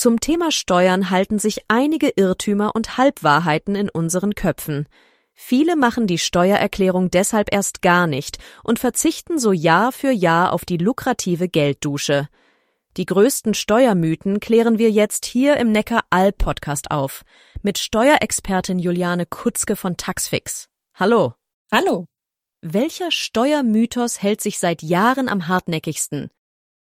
Zum Thema Steuern halten sich einige Irrtümer und Halbwahrheiten in unseren Köpfen. Viele machen die Steuererklärung deshalb erst gar nicht und verzichten so Jahr für Jahr auf die lukrative Gelddusche. Die größten Steuermythen klären wir jetzt hier im Neckar-Alb-Podcast auf. Mit Steuerexpertin Juliane Kutzke von Taxfix. Hallo. Hallo. Welcher Steuermythos hält sich seit Jahren am hartnäckigsten?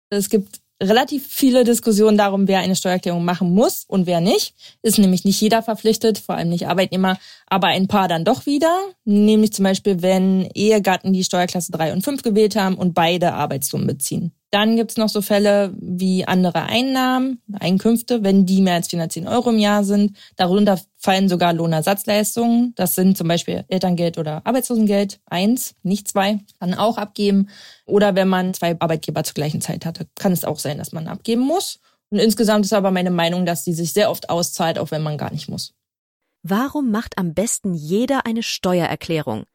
Es gibt relativ viele Diskussionen darum, wer eine Steuererklärung machen muss und wer nicht. Ist nämlich nicht jeder verpflichtet, vor allem nicht Arbeitnehmer, aber ein paar dann doch wieder. Nämlich zum Beispiel, wenn Ehegatten die Steuerklasse 3 und 5 gewählt haben und beide Arbeitslohn beziehen. Dann gibt's noch so Fälle wie andere Einnahmen, Einkünfte, wenn die mehr als 410 Euro im Jahr sind. Darunter fallen sogar Lohnersatzleistungen. Das sind zum Beispiel Elterngeld oder Arbeitslosengeld. Eins, nicht zwei, kann auch abgeben. Oder wenn man zwei Arbeitgeber zur gleichen Zeit hatte, kann es auch sein, dass man abgeben muss. Und insgesamt ist aber meine Meinung, dass die sich sehr oft auszahlt, auch wenn man gar nicht muss. Warum macht am besten jeder eine Steuererklärung?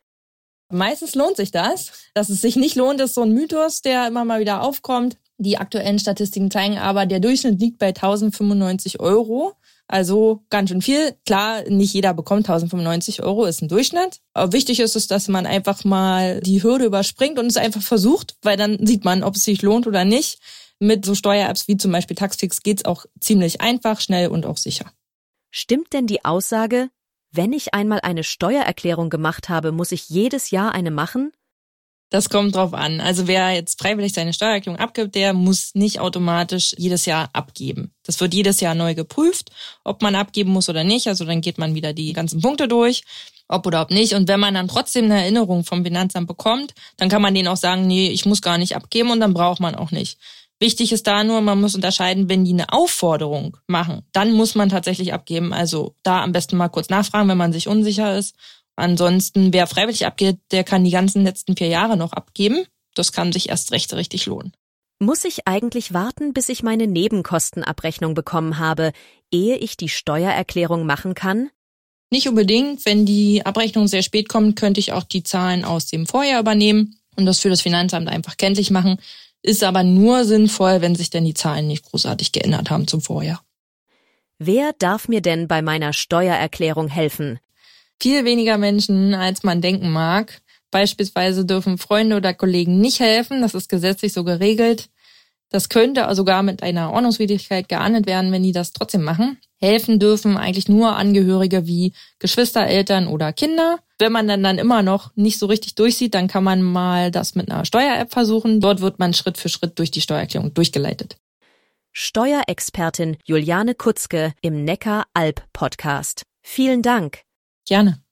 Meistens lohnt sich das. Dass es sich nicht lohnt, ist so ein Mythos, der immer mal wieder aufkommt. Die aktuellen Statistiken zeigen aber, der Durchschnitt liegt bei 1095 Euro. Also ganz schön viel. Klar, nicht jeder bekommt 1095 Euro, ist ein Durchschnitt. Aber wichtig ist es, dass man einfach mal die Hürde überspringt und es einfach versucht, weil dann sieht man, ob es sich lohnt oder nicht. Mit so Steuer-Apps wie zum Beispiel Taxfix geht's auch ziemlich einfach, schnell und auch sicher. Stimmt denn die Aussage, wenn ich einmal eine Steuererklärung gemacht habe, muss ich jedes Jahr eine machen? Das kommt drauf an. Also wer jetzt freiwillig seine Steuererklärung abgibt, der muss nicht automatisch jedes Jahr abgeben. Das wird jedes Jahr neu geprüft, ob man abgeben muss oder nicht. Also dann geht man wieder die ganzen Punkte durch, ob oder ob nicht. Und wenn man dann trotzdem eine Erinnerung vom Finanzamt bekommt, dann kann man denen auch sagen, nee, ich muss gar nicht abgeben und dann braucht man auch nicht. Wichtig ist da nur, man muss unterscheiden, wenn die eine Aufforderung machen, dann muss man tatsächlich abgeben. Also da am besten mal kurz nachfragen, wenn man sich unsicher ist. Ansonsten, wer freiwillig abgeht, der kann die ganzen letzten vier Jahre noch abgeben. Das kann sich erst recht richtig lohnen. Muss ich eigentlich warten, bis ich meine Nebenkostenabrechnung bekommen habe, ehe ich die Steuererklärung machen kann? Nicht unbedingt. Wenn die Abrechnung sehr spät kommt, könnte ich auch die Zahlen aus dem Vorjahr übernehmen und das für das Finanzamt einfach kenntlich machen ist aber nur sinnvoll, wenn sich denn die Zahlen nicht großartig geändert haben zum Vorjahr. Wer darf mir denn bei meiner Steuererklärung helfen? Viel weniger Menschen, als man denken mag. Beispielsweise dürfen Freunde oder Kollegen nicht helfen, das ist gesetzlich so geregelt. Das könnte sogar mit einer Ordnungswidrigkeit geahndet werden, wenn die das trotzdem machen. Helfen dürfen eigentlich nur Angehörige wie Geschwister, Eltern oder Kinder. Wenn man dann, dann immer noch nicht so richtig durchsieht, dann kann man mal das mit einer Steuer-App versuchen. Dort wird man Schritt für Schritt durch die Steuererklärung durchgeleitet. Steuerexpertin Juliane Kutzke im Neckar-Alb-Podcast. Vielen Dank. Gerne.